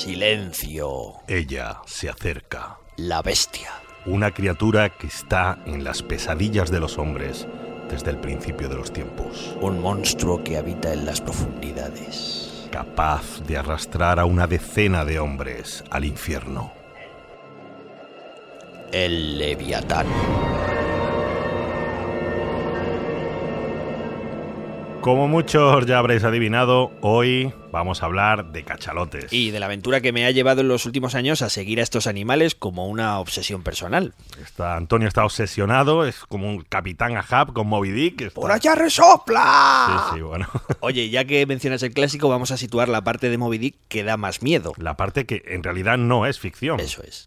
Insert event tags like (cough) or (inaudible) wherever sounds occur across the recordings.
Silencio. Ella se acerca. La bestia. Una criatura que está en las pesadillas de los hombres desde el principio de los tiempos. Un monstruo que habita en las profundidades. Capaz de arrastrar a una decena de hombres al infierno. El Leviatán. Como muchos ya habréis adivinado, hoy vamos a hablar de cachalotes. Y de la aventura que me ha llevado en los últimos años a seguir a estos animales como una obsesión personal. Está, Antonio está obsesionado, es como un capitán Ahab con Moby Dick. está- ¡Por allá resopla! Sí, sí, bueno. (laughs) Oye, ya que mencionas el clásico, vamos a situar la parte de Moby Dick que da más miedo. La parte que en realidad no es ficción. Eso es.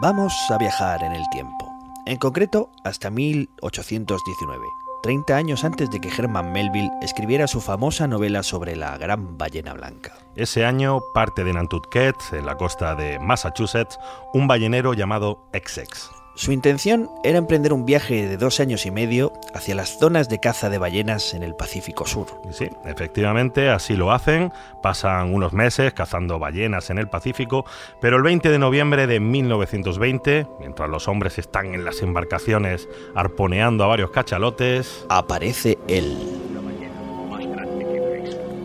Vamos a viajar en el tiempo. En concreto, hasta 1819, 30 años antes de que Herman Melville escribiera su famosa novela sobre la gran ballena blanca. Ese año parte de Nantucket, en la costa de Massachusetts, un ballenero llamado Essex. Su intención era emprender un viaje de dos años y medio hacia las zonas de caza de ballenas en el Pacífico Sur. Sí, efectivamente, así lo hacen. Pasan unos meses cazando ballenas en el Pacífico, pero el 20 de noviembre de 1920, mientras los hombres están en las embarcaciones arponeando a varios cachalotes, Aparece él.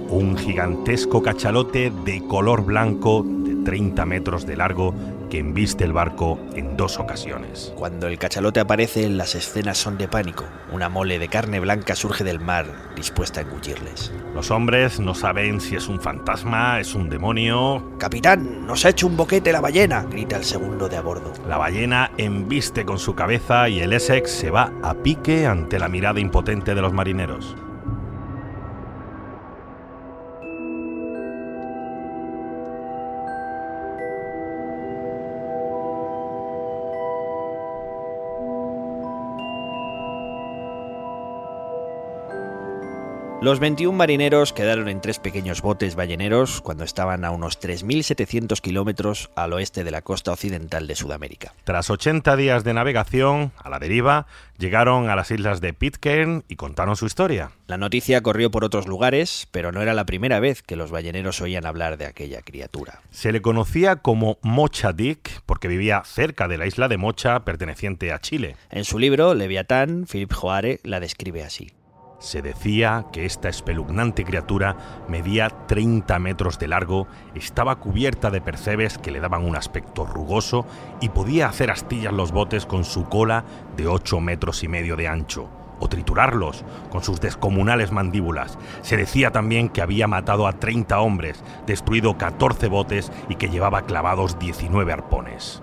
un gigantesco cachalote de color blanco de 30 metros de largo que embiste el barco en dos ocasiones. Cuando el cachalote aparece, las escenas son de pánico. Una mole de carne blanca surge del mar, dispuesta a engullirles. Los hombres no saben si es un fantasma, es un demonio. Capitán, nos ha hecho un boquete la ballena, grita el segundo de a bordo. La ballena embiste con su cabeza y el Essex se va a pique ante la mirada impotente de los marineros. Los 21 marineros quedaron en tres pequeños botes balleneros cuando estaban a unos 3.700 kilómetros al oeste de la costa occidental de Sudamérica. Tras 80 días de navegación a la deriva, llegaron a las islas de Pitcairn y contaron su historia. La noticia corrió por otros lugares, pero no era la primera vez que los balleneros oían hablar de aquella criatura. Se le conocía como Mocha Dick porque vivía cerca de la isla de Mocha perteneciente a Chile. En su libro, Leviatán, Philip Joare la describe así. Se decía que esta espeluznante criatura medía 30 metros de largo, estaba cubierta de percebes que le daban un aspecto rugoso y podía hacer astillas los botes con su cola de 8 metros y medio de ancho, o triturarlos con sus descomunales mandíbulas. Se decía también que había matado a 30 hombres, destruido 14 botes y que llevaba clavados 19 arpones.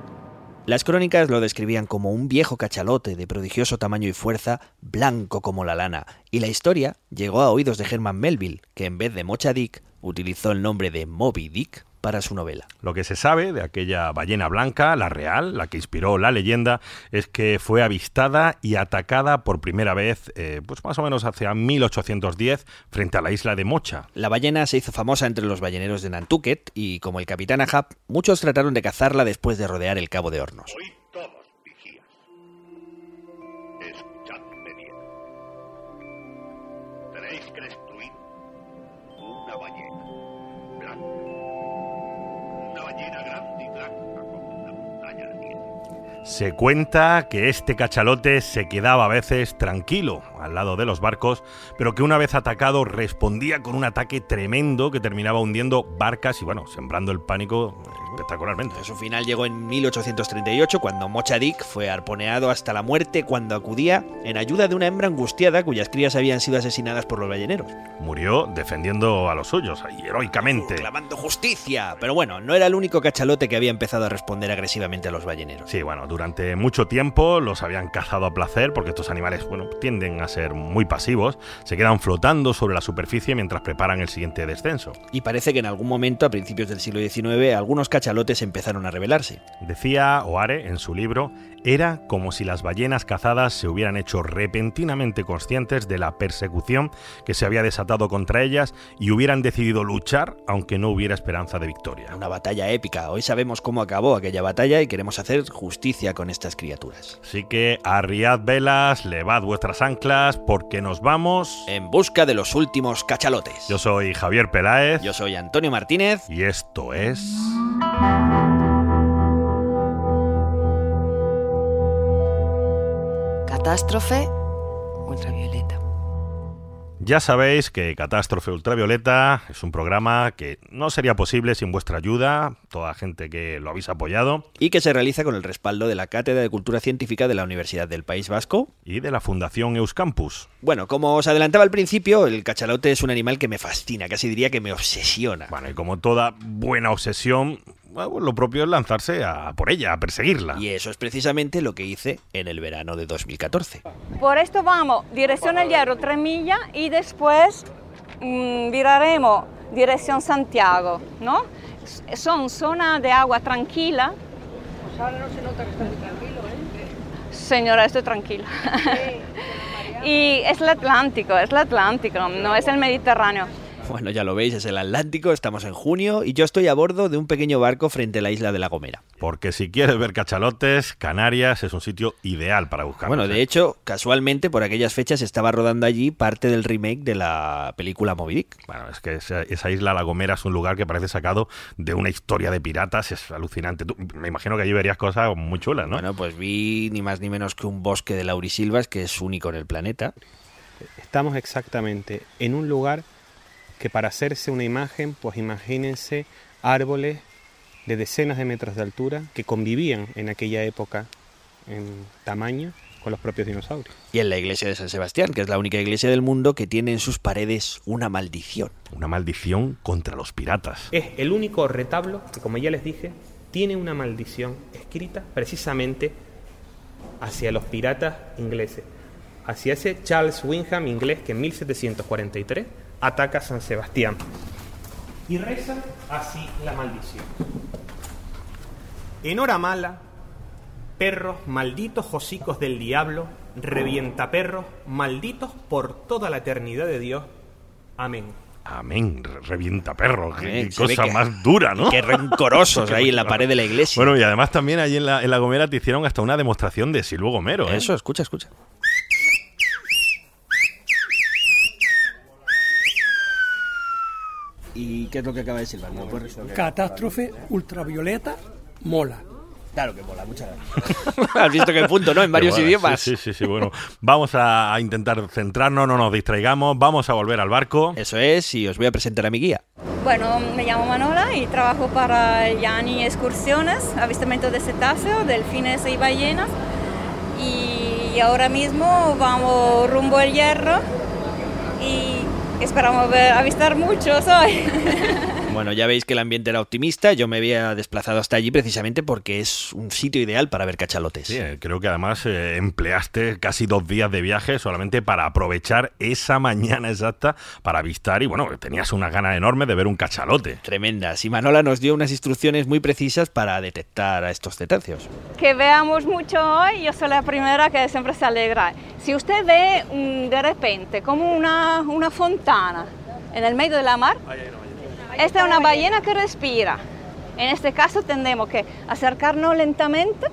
Las crónicas lo describían como un viejo cachalote de prodigioso tamaño y fuerza, blanco como la lana, y la historia llegó a oídos de Herman Melville, que en vez de Mocha Dick utilizó el nombre de Moby Dick para su novela. Lo que se sabe de aquella ballena blanca, la real, la que inspiró la leyenda, es que fue avistada y atacada por primera vez, eh, pues más o menos hacia 1810, frente a la isla de Mocha. La ballena se hizo famosa entre los balleneros de Nantucket y, como el capitán Ahab, muchos trataron de cazarla después de rodear el Cabo de Hornos. Se cuenta que este cachalote se quedaba a veces tranquilo al lado de los barcos, pero que una vez atacado respondía con un ataque tremendo que terminaba hundiendo barcas y bueno, sembrando el pánico espectacularmente. Su final llegó en 1838 cuando Mocha Dick fue arponeado hasta la muerte cuando acudía en ayuda de una hembra angustiada cuyas crías habían sido asesinadas por los balleneros. Murió defendiendo a los suyos, heroicamente. Clamando justicia. Pero bueno, no era el único cachalote que había empezado a responder agresivamente a los balleneros. Sí, bueno, durante mucho tiempo los habían cazado a placer porque estos animales, bueno, tienden a ser muy pasivos, se quedan flotando sobre la superficie mientras preparan el siguiente descenso. Y parece que en algún momento, a principios del siglo XIX, algunos cachalotes empezaron a rebelarse. Decía Oare en su libro, era como si las ballenas cazadas se hubieran hecho repentinamente conscientes de la persecución que se había desatado contra ellas y hubieran decidido luchar aunque no hubiera esperanza de victoria. Una batalla épica. Hoy sabemos cómo acabó aquella batalla y queremos hacer justicia con estas criaturas. Así que arriad velas, levad vuestras anclas porque nos vamos... En busca de los últimos cachalotes. Yo soy Javier Peláez. Yo soy Antonio Martínez. Y esto es... Catástrofe ultravioleta. Ya sabéis que Catástrofe Ultravioleta es un programa que no sería posible sin vuestra ayuda, toda la gente que lo habéis apoyado. Y que se realiza con el respaldo de la Cátedra de Cultura Científica de la Universidad del País Vasco. Y de la Fundación Euskampus. Bueno, como os adelantaba al principio, el cachalote es un animal que me fascina, casi diría que me obsesiona. Bueno, y como toda buena obsesión, bueno, lo propio es lanzarse a por ella, a perseguirla. Y eso es precisamente lo que hice en el verano de 2014. Por esto vamos, dirección El Hierro, 3 millas, y después mm, viraremos dirección Santiago, ¿no? Son zonas de agua tranquila. Señora, estoy tranquila. (laughs) y es el Atlántico, es el Atlántico, no es el Mediterráneo. Bueno, ya lo veis, es el Atlántico, estamos en junio y yo estoy a bordo de un pequeño barco frente a la isla de La Gomera. Porque si quieres ver cachalotes, Canarias es un sitio ideal para buscar. Bueno, de hecho, casualmente por aquellas fechas estaba rodando allí parte del remake de la película Moby Dick. Bueno, es que esa, esa isla La Gomera es un lugar que parece sacado de una historia de piratas, es alucinante. Tú- me imagino que allí verías cosas muy chulas, ¿no? Bueno, pues vi ni más ni menos que un bosque de laurisilvas que es único en el planeta. Estamos exactamente en un lugar que para hacerse una imagen, pues imagínense árboles de decenas de metros de altura que convivían en aquella época en tamaño con los propios dinosaurios. Y en la iglesia de San Sebastián, que es la única iglesia del mundo que tiene en sus paredes una maldición. Una maldición contra los piratas. Es el único retablo que, como ya les dije, tiene una maldición escrita precisamente hacia los piratas ingleses, hacia ese Charles Wyndham inglés que en 1743 ataca San Sebastián. Y reza así la maldición. En hora mala, perros malditos hocicos del diablo, revienta perros malditos por toda la eternidad de Dios. Amén. Amén, re- revienta perro, qué, cosa que- más dura, ¿no? Qué rencorosos (laughs) ahí en la pared de la iglesia. Bueno, y además también allí en la, en la Gomera te hicieron hasta una demostración de Silvo Gomero, ¿eh? Eso, escucha, escucha. ¿Y qué es lo que acaba de resolver? Catástrofe ultravioleta mola. Claro que mola, muchas gracias. (laughs) Has visto qué punto, ¿no? En varios bueno, idiomas. Sí, sí, sí, bueno. Vamos a, a intentar centrarnos, no nos distraigamos, vamos a volver al barco. Eso es, y os voy a presentar a mi guía. Bueno, me llamo Manola y trabajo para Yani Excursiones, avistamiento de cetáceos, delfines y ballenas. Y ahora mismo vamos rumbo al hierro y esperamos avistar muchos hoy. (laughs) Bueno, ya veis que el ambiente era optimista. Yo me había desplazado hasta allí precisamente porque es un sitio ideal para ver cachalotes. Sí, eh, creo que además eh, empleaste casi dos días de viaje solamente para aprovechar esa mañana exacta para avistar y bueno, tenías una gana enorme de ver un cachalote. Tremendas. Y Manola nos dio unas instrucciones muy precisas para detectar a estos cetáceos. que veamos mucho hoy, yo soy la primera que siempre se alegra. Si usted ve mm, de repente como una, una fontana en el medio de la mar, esta es una ballena que respira. En este caso tendremos que acercarnos lentamente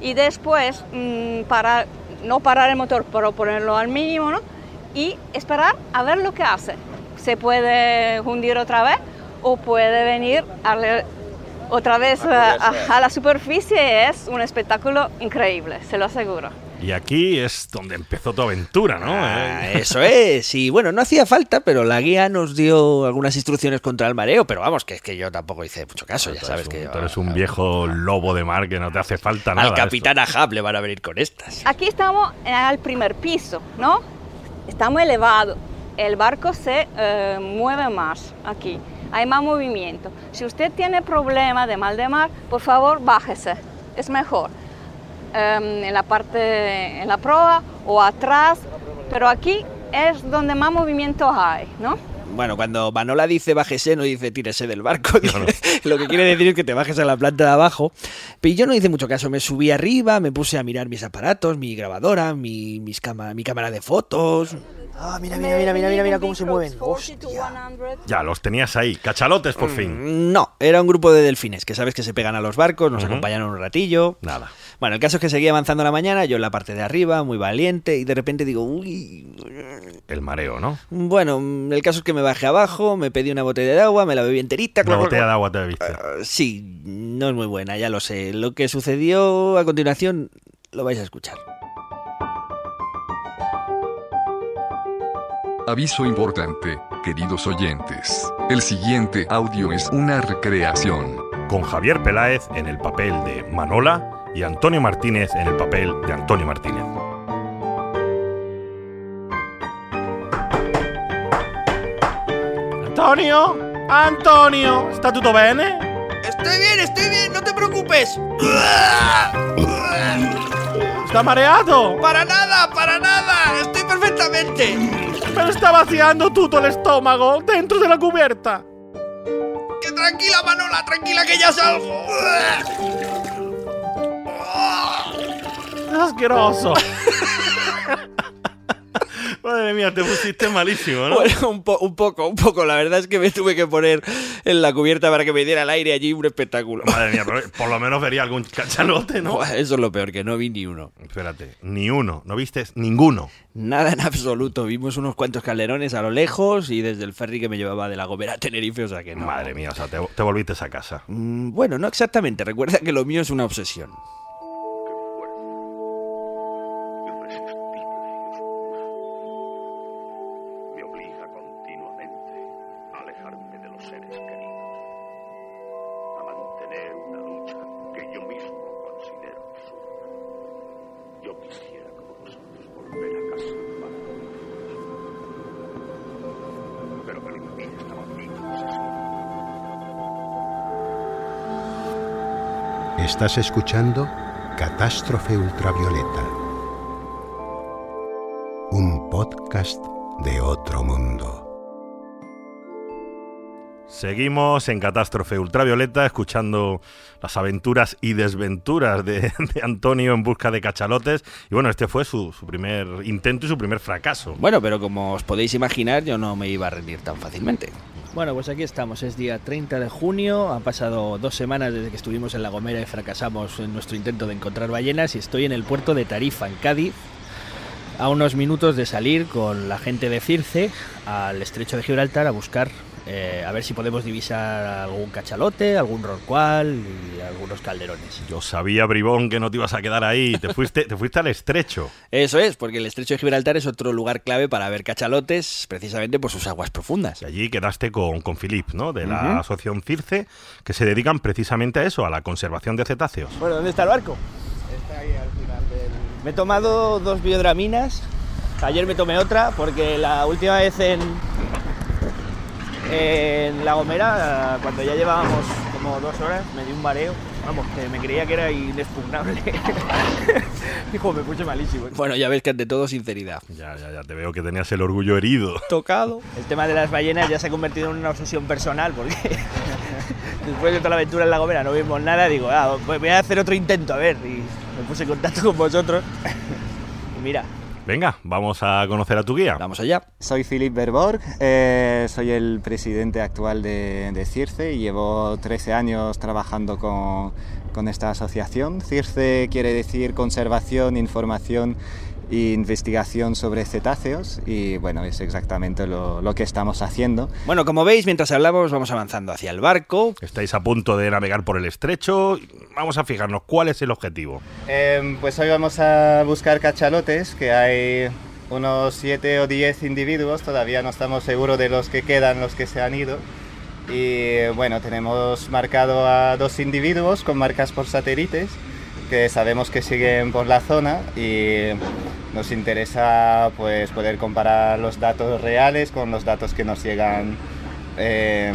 y después mm, parar, no parar el motor, pero ponerlo al mínimo, ¿no? Y esperar a ver lo que hace. Se puede hundir otra vez o puede venir a otra vez a, a- a la superficie. Es un espectáculo increíble, se lo aseguro. Y aquí es donde empezó tu aventura, ¿no? Ah, Eh, (laughs) eso es. Y bueno, no hacía falta, pero la guía nos dio algunas instrucciones contra el mareo. Pero vamos, que es que yo tampoco hice mucho caso, ya tú sabes eres que un, tú eres un viejo lobo de mar que no te hace falta nada. al capitán Ahab le van a venir con estas. Aquí estamos en el primer piso, ¿no? Estamos elevados. El barco se eh, mueve más aquí. Hay más movimiento. Si usted tiene problema de mal de mar, por favor, bájese. Es mejor. Em, en la parte, en la proa o atrás. Pero aquí es donde más movimiento hay, ¿no? Bueno, cuando Manola dice bájese, no dice tírese del barco. (laughs) Lo que quiere decir es que te bajes a la planta de abajo. Pero yo no hice mucho caso. Me subí arriba, me puse a mirar mis aparatos, mi grabadora, mi, mis cama- mi cámara de fotos. Ah, mira, mira, mira, mira, mira, mira cómo se mueven. Hostia. Ya, los tenías ahí. Cachalotes, por fin. Mm, No, era un grupo de delfines que sabes que se pegan a los barcos, nos Ujú. acompañaron un ratillo. Nada. Bueno, el caso es que seguía avanzando la mañana, yo en la parte de arriba, muy valiente, y de repente digo, uy. El mareo, ¿no? Bueno, mm, el caso es que me bajé abajo, me pedí una botella de agua, me la bebí enterita. Clac, botella de agua te bebiste. Ah, Sí, no es muy buena, ya lo sé. Lo que sucedió a continuación lo vais a escuchar. Aviso importante, queridos oyentes. El siguiente audio es una recreación. Con Javier Peláez en el papel de Manola y Antonio Martínez en el papel de Antonio Martínez. Antonio, Antonio, ¿está tutto bene? Estoy bien, estoy bien, no te preocupes. ¿Está mareado? Para nada, para nada, estoy perfectamente. Pero está vaciando tutto el estómago dentro de la cubierta. Que tranquila, Manola, tranquila que ya salgo. Es asqueroso. (laughs) Madre mía, te pusiste malísimo, ¿no? Bueno, un, po- un poco, un poco. La verdad es que me tuve que poner en la cubierta para que me diera el aire allí un espectáculo. Madre mía, pero por lo menos vería algún cachalote, ¿no? Eso es lo peor, que no vi ni uno. Espérate, ni uno, no viste ninguno. Nada en absoluto. Vimos unos cuantos calderones a lo lejos y desde el ferry que me llevaba de la Gomera a Tenerife, o sea que no. Madre mía, o sea, te, te volviste a casa. Mm, Bueno, no exactamente. Recuerda que lo mío es una obsesión. Estás escuchando Catástrofe Ultravioleta. Un podcast de otro mundo. Seguimos en Catástrofe Ultravioleta escuchando las aventuras y desventuras de, de Antonio en busca de cachalotes. Y bueno, este fue su, su primer intento y su primer fracaso. Bueno, pero como os podéis imaginar, yo no me iba a rendir tan fácilmente. Bueno, pues aquí estamos, es día 30 de junio, han pasado dos semanas desde que estuvimos en La Gomera y fracasamos en nuestro intento de encontrar ballenas y estoy en el puerto de Tarifa, en Cádiz, a unos minutos de salir con la gente de Circe al estrecho de Gibraltar a buscar, eh, a ver si podemos divisar algún cachalote, algún rorcual y algunos calderones. Yo sabía, Bribón, que no te ibas a quedar ahí. Te (laughs) fuiste, te fuiste al estrecho. Eso es, porque el estrecho de Gibraltar es otro lugar clave para ver cachalotes, precisamente por sus aguas profundas. Y allí quedaste con, con Filip, ¿no? De la asociación Circe, que se dedican precisamente a eso, a la conservación de cetáceos. Bueno, ¿dónde está el barco? Está ahí al final del... Me he tomado dos biodraminas. Ayer me tomé otra porque la última vez en, en La Gomera, cuando ya llevábamos como dos horas, me di un mareo. Vamos, que me creía que era inexpugnable. (laughs) Hijo, me puse malísimo. Bueno, ya ves que ante todo sinceridad. Ya, ya, ya te veo que tenías el orgullo herido. Tocado. El tema de las ballenas ya se ha convertido en una obsesión personal porque (laughs) después de toda la aventura en La Gomera no vimos nada. Digo, ah, voy a hacer otro intento, a ver. Y me puse en contacto con vosotros. (laughs) Y mira, Venga, vamos a conocer a tu guía. vamos allá. Soy Philip Berborg, eh, soy el presidente actual de, de CIRCE y llevo 13 años trabajando con, con esta asociación. CIRCE quiere decir Conservación, Información e Investigación sobre Cetáceos y bueno, es exactamente lo, lo que estamos haciendo. Bueno, como veis, mientras hablamos, vamos avanzando hacia el barco. Estáis a punto de navegar por el estrecho. Vamos a fijarnos cuál es el objetivo. Em, pues hoy vamos a buscar cachalotes, que hay unos 7 o 10 individuos, todavía no estamos seguros de los que quedan, los que se han ido. Y bueno, tenemos marcado a dos individuos con marcas por satélites, que sabemos que siguen por la zona y nos interesa pues poder comparar los datos reales con los datos que nos llegan eh,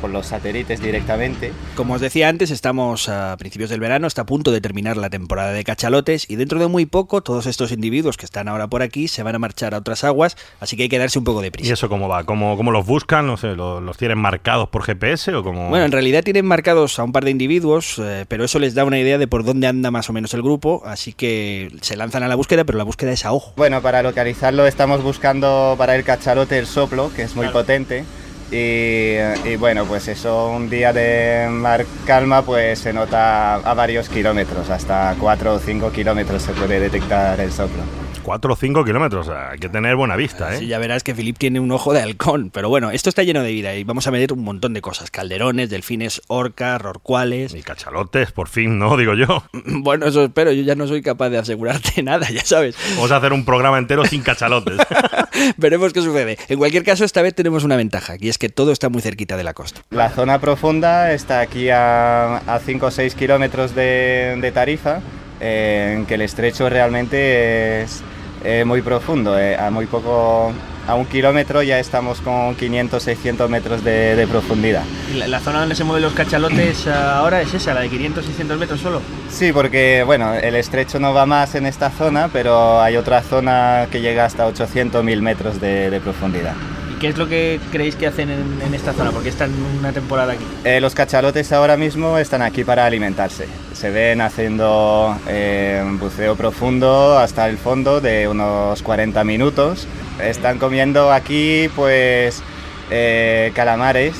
con los satélites directamente. Como os decía antes, estamos a principios del verano, está a punto de terminar la temporada de cachalotes y dentro de muy poco todos estos individuos que están ahora por aquí se van a marchar a otras aguas, así que hay que darse un poco de prisa. ¿Y eso cómo va? ¿Cómo, cómo los buscan? No sé, ¿los, los tienen marcados por GPS o cómo...? Bueno, en realidad tienen marcados a un par de individuos, eh, pero eso les da una idea de por dónde anda más o menos el grupo, así que se lanzan a la búsqueda, pero la búsqueda es a ojo. Bueno, para localizarlo estamos buscando para el cachalote el soplo, que es muy potente. Y, y bueno, pues eso, un día de mar calma, pues se nota a varios kilómetros, hasta 4 o 5 kilómetros se puede detectar el soplo. 4 o 5 kilómetros, o sea, hay que tener buena vista, ¿eh? Sí, ya verás que Philip tiene un ojo de halcón, pero bueno, esto está lleno de vida y vamos a meter un montón de cosas, calderones, delfines, orcas, rorcuales... Y cachalotes, por fin, ¿no? (laughs) Digo yo. (clears throat) Bueno, eso espero, yo ya no soy capaz de asegurarte (laughs) nada, ya sabes. Vamos a hacer un programa entero sin cachalotes. (laughs) Veremos qué sucede. En cualquier caso, esta vez tenemos una ventaja, y es que todo está muy cerquita de la costa. La zona profunda está aquí a, a 5 o 6 kilómetros de, de Tarifa, eh, en que el estrecho realmente es eh, muy profundo. eh, a muy poco, a un kilómetro ya estamos con 500, 600 metros de, de profundidad. La, la zona donde se mueven los cachalotes (clears throat) ahora es esa, la de 500-600 metros solo. Sí, porque bueno, el estrecho no va más en esta zona, pero hay otra zona que llega hasta 800, 1000 metros de, de profundidad. ¿Y qué es lo que creéis que hacen en, esta zona? Porque están una temporada aquí. Eh, los cachalotes ahora mismo están aquí para alimentarse. Se ven haciendo eh, buceo profundo hasta el fondo de unos 40 minutos. Están comiendo aquí pues eh, calamares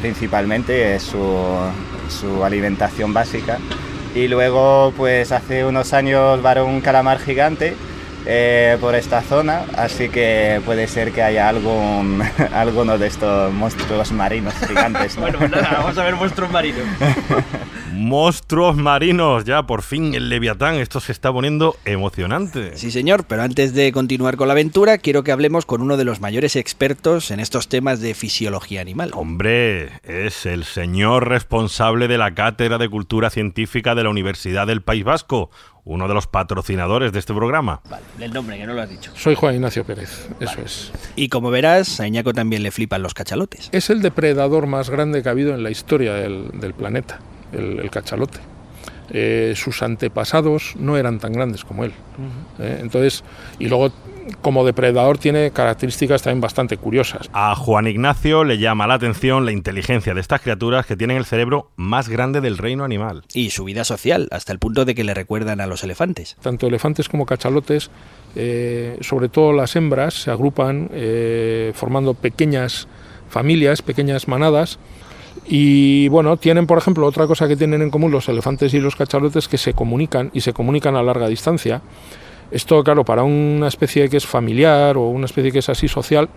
principalmente, es su, su alimentación básica. Y luego pues hace unos años varó un calamar gigante eh, por esta zona, así que puede ser que haya algún, (laughs) alguno de estos monstruos marinos gigantes. ¿no? Bueno, pues nada, vamos a ver monstruos marinos. (laughs) Monstruos marinos, ya por fin el Leviatán, esto se está poniendo emocionante. Sí, señor, pero antes de continuar con la aventura, quiero que hablemos con uno de los mayores expertos en estos temas de fisiología animal. Hombre, es el señor responsable de la Cátedra de Cultura Científica de la Universidad del País Vasco, uno de los patrocinadores de este programa. Vale, el nombre, que no lo has dicho. Soy Juan Ignacio Pérez, eso es. Y como verás, a Iñaco también le flipan los cachalotes. Es el depredador más grande que ha habido en la historia del, del planeta, el, el cachalote. Eh, sus antepasados no eran tan grandes como él. Eh, entonces, y luego como depredador tiene características también bastante curiosas. A Juan Ignacio le llama la atención la inteligencia de estas criaturas que tienen el cerebro más grande del reino animal. Y su vida social, hasta el punto de que le recuerdan a los elefantes. Tanto elefantes como cachalotes, eh, sobre todo las hembras, se agrupan eh, formando pequeñas familias, pequeñas manadas. Y bueno, tienen, por ejemplo, otra cosa que tienen en común los elefantes y los cachalotes que se comunican y se comunican a larga distancia. Esto, claro, para una especie que es familiar o una especie que es así social,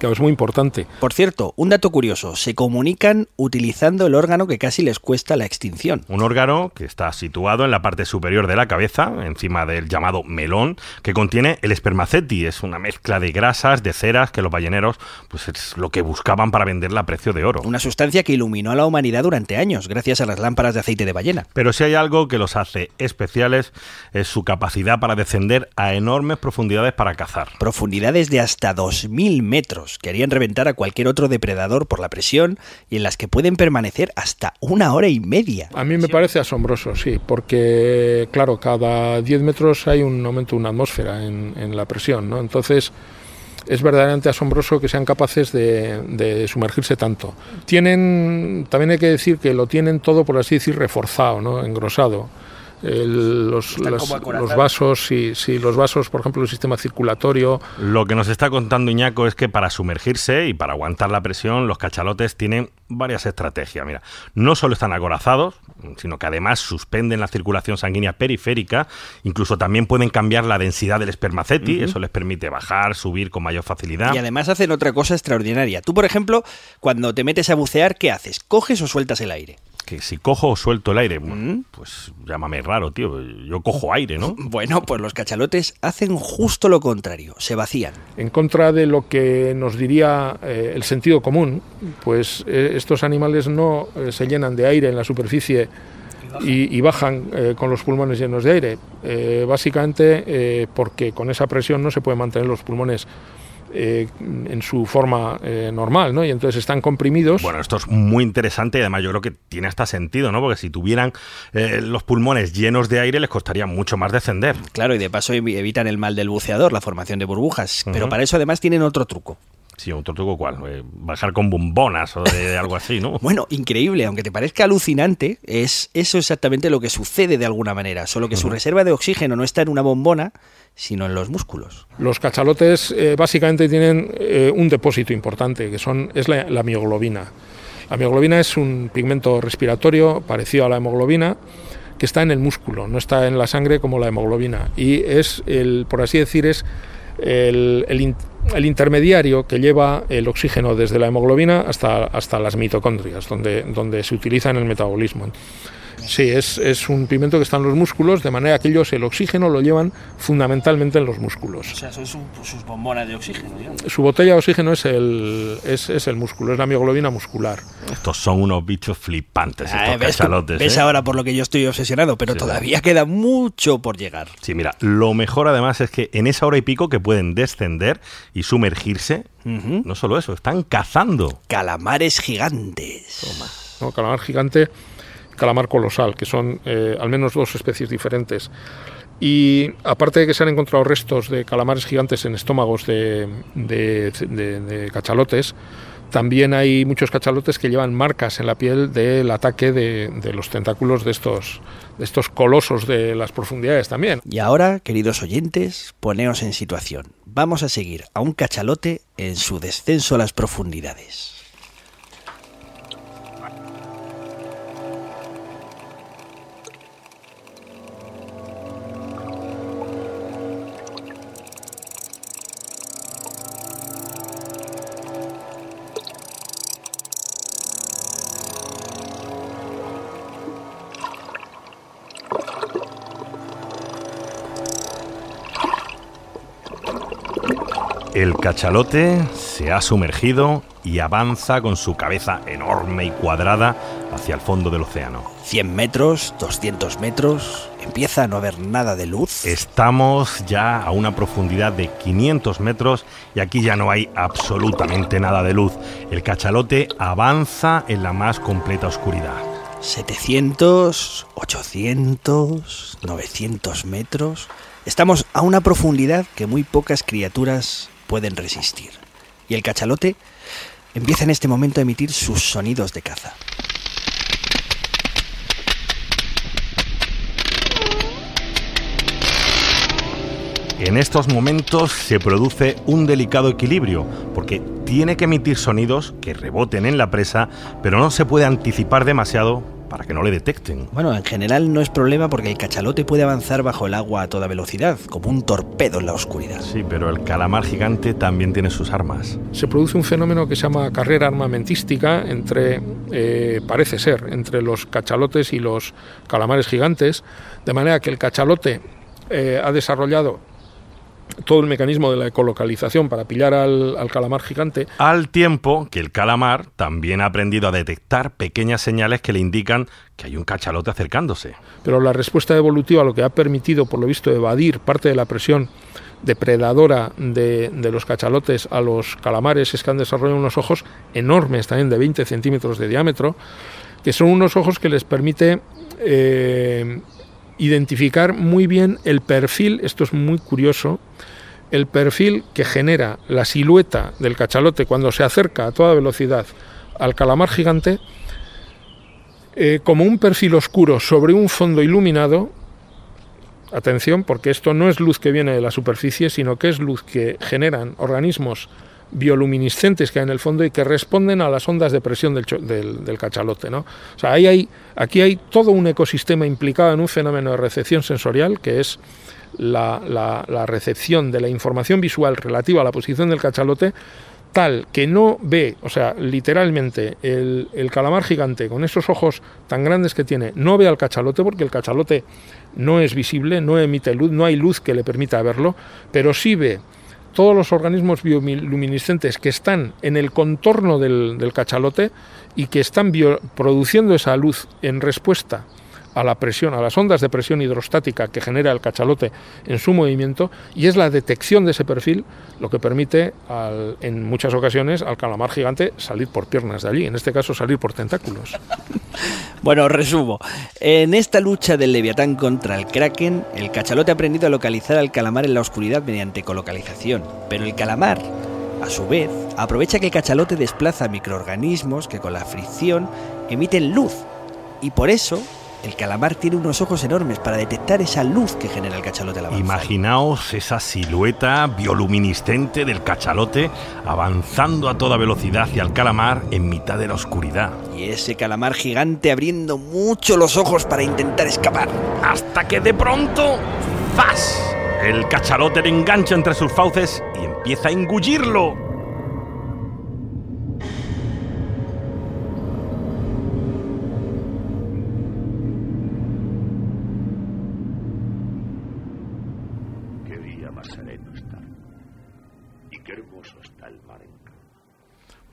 claro, es muy importante. Por cierto, un dato curioso, se comunican utilizando el órgano que casi les cuesta la extinción. Un órgano que está situado en la parte superior de la cabeza, encima del llamado melón, que contiene el espermaceti. Es una mezcla de grasas, de ceras, que los balleneros pues es lo que buscaban para venderla a precio de oro. Una sustancia que iluminó a la humanidad durante años, gracias a las lámparas de aceite de ballena. Pero si hay algo que los hace especiales es su capacidad para descender a enormes profundidades para cazar. Profundidades de hasta 2.000 metros, que harían reventar a cualquier otro depredador por la presión y en las que pueden permanecer hasta una hora y media. A mí me parece asombroso, sí, porque claro, cada 10 metros hay un aumento de una atmósfera en, la presión, ¿no? Entonces es verdaderamente asombroso que sean capaces de, de, sumergirse tanto. Tienen, también hay que decir que lo tienen todo, por así decir, reforzado, ¿no? engrosado. El, los, vasos, sí, los vasos, por ejemplo, el sistema circulatorio. Lo que nos está contando Iñaco es que para sumergirse y para aguantar la presión, los cachalotes tienen varias estrategias. Mira, no solo están acorazados, sino que además suspenden la circulación sanguínea periférica, incluso también pueden cambiar la densidad del espermaceti, uh -huh. eso les permite bajar, subir con mayor facilidad. Y además hacen otra cosa extraordinaria. Tú, por ejemplo, cuando te metes a bucear, ¿qué haces? ¿Coges o sueltas el aire? Que si cojo o suelto el aire, bueno, pues llámame raro, tío. Yo cojo aire, ¿no? (laughs) Bueno, pues los cachalotes hacen justo lo contrario, se vacían. En contra de lo que nos diría eh, el sentido común, pues eh, estos animales no eh, se llenan de aire en la superficie y, y bajan eh, con los pulmones llenos de aire. Eh, básicamente eh, porque con esa presión no se puede mantener los pulmones eh, en su forma eh, normal, ¿no? Y entonces están comprimidos. Bueno, esto es muy interesante y además yo creo que tiene hasta sentido, ¿no? Porque si tuvieran eh, los pulmones llenos de aire les costaría mucho más descender. Claro, y de paso evitan el mal del buceador, la formación de burbujas. Pero para eso además tienen otro truco. Sí, otro truco cuál, bajar con bombonas o de (laughs) algo así, ¿no? bueno, increíble, aunque te parezca alucinante, es eso exactamente lo que sucede de alguna manera, solo que su reserva de oxígeno no está en una bombona, sino en los músculos. Los cachalotes eh, básicamente tienen eh, un depósito importante, que son, es la, mioglobina. La mioglobina es un pigmento respiratorio parecido a la hemoglobina, que está en el músculo, no está en la sangre como la hemoglobina. Y es, el, por así decir, es el, el, intermediario que lleva el oxígeno desde la hemoglobina hasta, hasta las mitocondrias, donde, donde se utiliza en el metabolismo. Sí, es, es, un pigmento que está en los músculos, de manera que ellos el oxígeno lo llevan fundamentalmente en los músculos. O sea, son sus bombonas de oxígeno. Su botella de oxígeno es el, es, es, el músculo, es la mioglobina muscular. Estos son unos bichos flipantes, estos ves, cachalotes. Ves ¿eh? ahora por lo que yo estoy obsesionado, pero todavía queda mucho por llegar. Sí, mira, lo mejor además es que en esa hora y pico que pueden descender y sumergirse, no solo eso, están cazando. Calamares gigantes. Toma. No, calamar gigante calamar colosal, que son eh, al menos dos especies diferentes. Y aparte de que se han encontrado restos de calamares gigantes en estómagos de, cachalotes, también hay muchos cachalotes que llevan marcas en la piel del ataque de, los tentáculos de estos, de estos colosos de las profundidades también. Y ahora, queridos oyentes, poneos en situación. Vamos a seguir a un cachalote en su descenso a las profundidades. El cachalote se ha sumergido y avanza con su cabeza enorme y cuadrada hacia el fondo del océano. 100 metros, 200 metros, empieza a no haber nada de luz. Estamos ya a una profundidad de 500 metros y aquí ya no hay absolutamente nada de luz. El cachalote avanza en la más completa oscuridad. 700, 800, 900 metros. Estamos a una profundidad que muy pocas criaturas pueden resistir. Y el cachalote empieza en este momento a emitir sus sonidos de caza. En estos momentos se produce un delicado equilibrio, porque tiene que emitir sonidos que reboten en la presa, pero no se puede anticipar demasiado para que no le detecten. Bueno, en general no es problema porque el cachalote puede avanzar bajo el agua a toda velocidad, como un torpedo en la oscuridad. Sí, pero el calamar gigante también tiene sus armas. Se produce un fenómeno que se llama carrera armamentística entre, eh, parece ser, entre los cachalotes y los calamares gigantes, de manera que el cachalote eh, ha desarrollado todo el mecanismo de la ecolocalización para pillar al, calamar gigante. Al tiempo que el calamar también ha aprendido a detectar pequeñas señales que le indican que hay un cachalote acercándose. Pero la respuesta evolutiva lo que ha permitido, por lo visto, evadir parte de la presión depredadora de, los cachalotes a los calamares es que han desarrollado unos ojos enormes, también de 20 centímetros de diámetro, que son unos ojos que les permite eh, identificar muy bien el perfil, esto es muy curioso, el perfil que genera la silueta del cachalote cuando se acerca a toda velocidad al calamar gigante, eh, como un perfil oscuro sobre un fondo iluminado, atención, porque esto no es luz que viene de la superficie, sino que es luz que generan organismos bioluminiscentes que hay en el fondo y que responden a las ondas de presión del, del, cachalote. ¿no? O sea, ahí hay, aquí hay todo un ecosistema implicado en un fenómeno de recepción sensorial que es la, la, recepción de la información visual relativa a la posición del cachalote tal que no ve, o sea, literalmente el, el, calamar gigante con esos ojos tan grandes que tiene, no ve al cachalote porque el cachalote no es visible, no emite luz, no hay luz que le permita verlo, pero sí ve todos los organismos bioluminiscentes que están en el contorno del, cachalote y que están produciendo esa luz en respuesta a la presión, a las ondas de presión hidrostática que genera el cachalote en su movimiento y es la detección de ese perfil lo que permite en muchas ocasiones al calamar gigante salir por piernas de allí, en este caso salir por tentáculos. (laughs) Bueno, resumo. En esta lucha del Leviatán contra el Kraken, el cachalote ha aprendido a localizar al calamar en la oscuridad mediante colocalización. Pero el calamar, a su vez, aprovecha que el cachalote desplaza microorganismos que con la fricción emiten luz. Y por eso, el calamar tiene unos ojos enormes para detectar esa luz que genera el cachalote al avanzar. Imaginaos esa silueta bioluminiscente del cachalote avanzando a toda velocidad hacia el calamar en mitad de la oscuridad. Y ese calamar gigante abriendo mucho los ojos para intentar escapar. Hasta que de pronto, ¡zas! El cachalote le engancha entre sus fauces y empieza a engullirlo.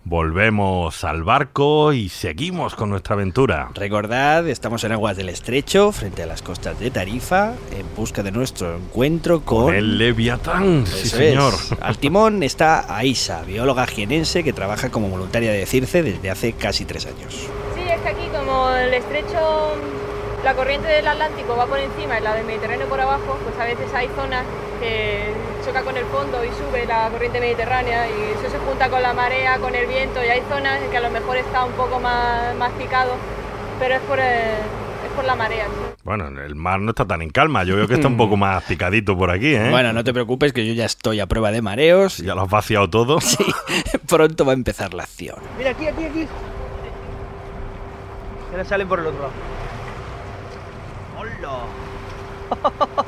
Volvemos al barco y seguimos con nuestra aventura. Recordad, estamos en aguas del estrecho, frente a las costas de Tarifa, en busca de nuestro encuentro con... El Leviatán, sí señor. es. Al timón está Aisa, bióloga jienense que trabaja como voluntaria de CIRCE desde hace casi tres años. Sí, es que aquí como el estrecho, la corriente del Atlántico va por encima y la del Mediterráneo por abajo, pues a veces hay zonas que choca con el fondo y sube la corriente mediterránea y eso se junta con la marea, con el viento y hay zonas en que a lo mejor está un poco más, más picado, pero es por, eh, es por la marea. sí. Bueno, el mar no está tan en calma. Yo veo que está un poco (laughs) más picadito por aquí, ¿eh? Bueno, no te preocupes que yo ya estoy a prueba de mareos. Ya lo has vaciado todo. (laughs) Sí, pronto va a empezar la acción. Mira, aquí, aquí, aquí. Ahora salen por el otro lado. ¡Hola! (laughs)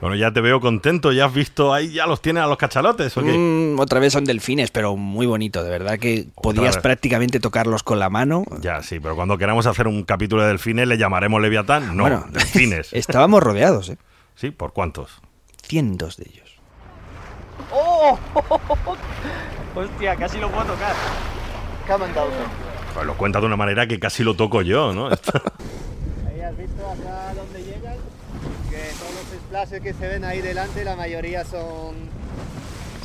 Bueno, ya te veo contento. Ya has visto ahí, ya los tienes a los cachalotes, ¿o qué? Mm, otra vez son delfines, pero muy bonito, de verdad que podías vez. prácticamente tocarlos con la mano. Ya, sí, pero cuando queramos hacer un capítulo de delfines, ¿le llamaremos Leviatán? No, Bueno, delfines. (laughs) Estábamos rodeados, ¿eh? Sí, ¿por cuántos? Cientos de ellos. ¡Oh! (laughs) Hostia, casi lo puedo tocar. Come and dolphin. Pues lo cuenta de una manera que casi lo toco yo, ¿no? Has visto acá donde llegan, que todos los splashes que se ven ahí delante, la mayoría son,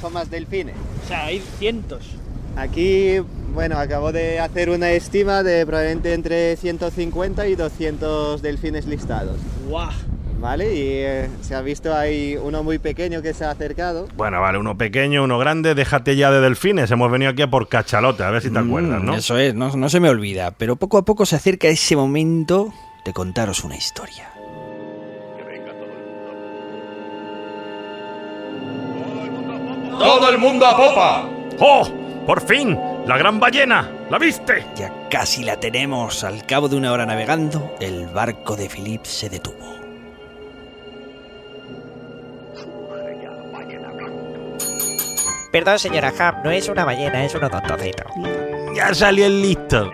son más delfines. O sea, hay cientos. Aquí, bueno, acabo de hacer una estima de probablemente entre 150 y 200 delfines listados. ¡Guau! ¿Vale? Y eh, se ha visto ahí uno muy pequeño que se ha acercado. Bueno, vale, uno pequeño, uno grande, déjate ya de delfines. Hemos venido aquí a por cachalote, a ver si te acuerdas, Mm, ¿no? Eso es, no, no se me olvida. Pero poco a poco se acerca ese momento de contaros una historia. ¡Todo el mundo a popa! ¡Oh! ¡Por fin! ¡La gran ballena! ¿La viste? Ya casi la tenemos. Al cabo de una hora navegando, el barco de Philip se detuvo. Perdón, señora Ham, no es una ballena, es un odontocito. Ya salió el listo.